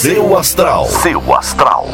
Seu astral. Seu astral.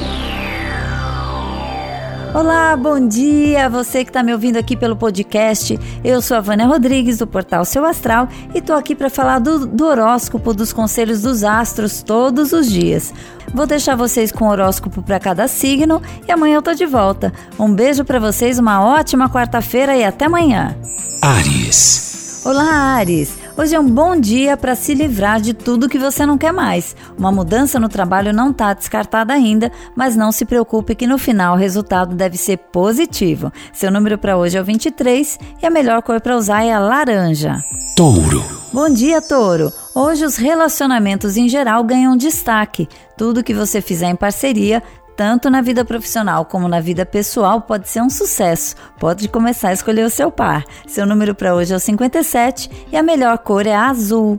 Olá, bom dia! Você que está me ouvindo aqui pelo podcast. Eu sou a Vânia Rodrigues, do portal Seu Astral, e estou aqui para falar do, do, horóscopo dos conselhos dos astros todos os dias. Vou deixar vocês com o horóscopo para cada signo e amanhã eu tô de volta. Um beijo para vocês, uma ótima quarta-feira e até amanhã. Ares. Olá, Ares! Hoje é um bom dia para se livrar de tudo que você não quer mais. Uma mudança no trabalho não está descartada ainda, mas não se preocupe que no final o resultado deve ser positivo. Seu número para hoje é o 23 e a melhor cor para usar é a laranja. Touro. Bom dia, Touro. Hoje os relacionamentos em geral ganham destaque. Tudo que você fizer em parceria tanto na vida profissional como na vida pessoal, pode ser um sucesso. Pode começar a escolher o seu par. Seu número para hoje é o 57 e a melhor cor é a azul.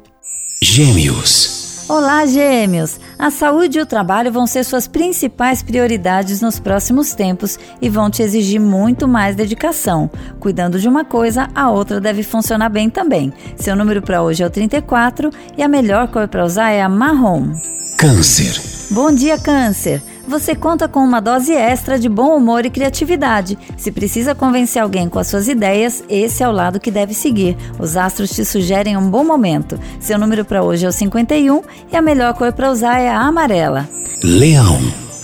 Gêmeos. Olá, Gêmeos! A saúde e o trabalho vão ser suas principais prioridades nos próximos tempos e vão te exigir muito mais dedicação. Cuidando de uma coisa, a outra deve funcionar bem também. Seu número para hoje é o 34 e a melhor cor para usar é a marrom. Câncer. Bom dia, Câncer! Você conta com uma dose extra de bom humor e criatividade. Se precisa convencer alguém com as suas ideias, esse é o lado que deve seguir. Os astros te sugerem um bom momento. Seu número para hoje é o 51 e a melhor cor para usar é a amarela. Leão.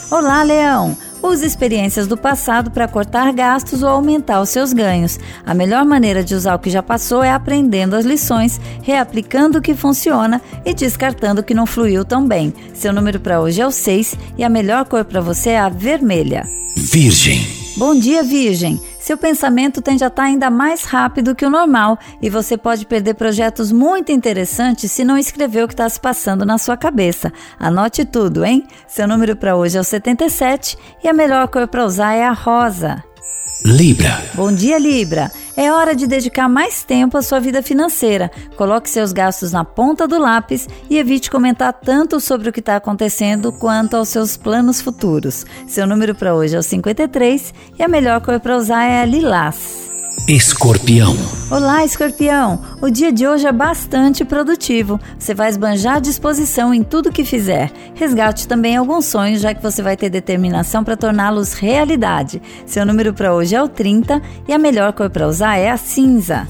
Olá, Leão! Use experiências do passado para cortar gastos ou aumentar os seus ganhos. A melhor maneira de usar o que já passou é aprendendo as lições, reaplicando o que funciona e descartando o que não fluiu tão bem. Seu número para hoje é o 6 e a melhor cor para você é a vermelha. Virgem. Bom dia, Virgem! seu pensamento tende a estar ainda mais rápido que o normal e você pode perder projetos muito interessantes se não escrever o que está se passando na sua cabeça. Anote tudo, hein? Seu número para hoje é o 77 e a melhor cor para usar é a rosa. Libra. Bom dia, Libra. É hora de dedicar mais tempo à sua vida financeira. Coloque seus gastos na ponta do lápis e evite comentar tanto sobre o que está acontecendo quanto aos seus planos futuros. Seu número para hoje é o 53 e a melhor cor para usar é a lilás. Escorpião. Olá, Escorpião! O dia de hoje é bastante produtivo. Você vai esbanjar a disposição em tudo que fizer. Resgate também alguns sonhos, já que você vai ter determinação para torná-los realidade. Seu número para hoje é o 30 e a melhor cor para usar é a cinza.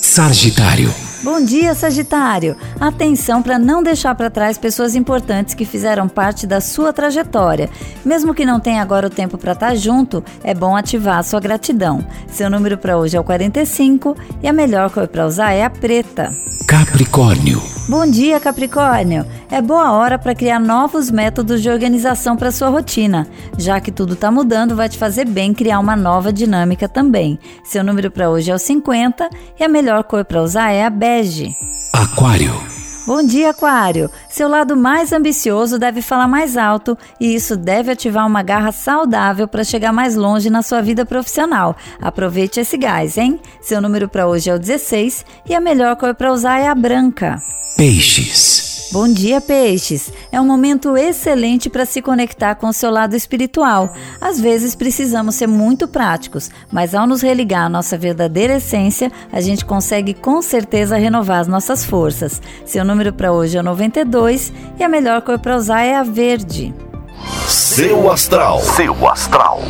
Sagitário. Bom dia, Sagitário! Atenção para não deixar para trás pessoas importantes que fizeram parte da sua trajetória. Mesmo que não tenha agora o tempo para estar tá junto, é bom ativar a sua gratidão. Seu número para hoje é o 45 e a melhor cor para usar é a preta. Capricórnio. Bom dia, Capricórnio. É boa hora para criar novos métodos de organização para sua rotina. Já que tudo está mudando, vai te fazer bem criar uma nova dinâmica também. Seu número para hoje é o 50 e a melhor cor para usar é a bege. Aquário. Bom dia, Aquário! Seu lado mais ambicioso deve falar mais alto e isso deve ativar uma garra saudável para chegar mais longe na sua vida profissional. Aproveite esse gás, hein? Seu número para hoje é o 16 e a melhor cor para usar é a branca. Peixes. Bom dia, peixes! É um momento excelente para se conectar com o seu lado espiritual. Às vezes precisamos ser muito práticos, mas ao nos religar à nossa verdadeira essência, a gente consegue com certeza renovar as nossas forças. Seu número para hoje é 92 e a melhor cor para usar é a verde. Seu astral. Seu astral.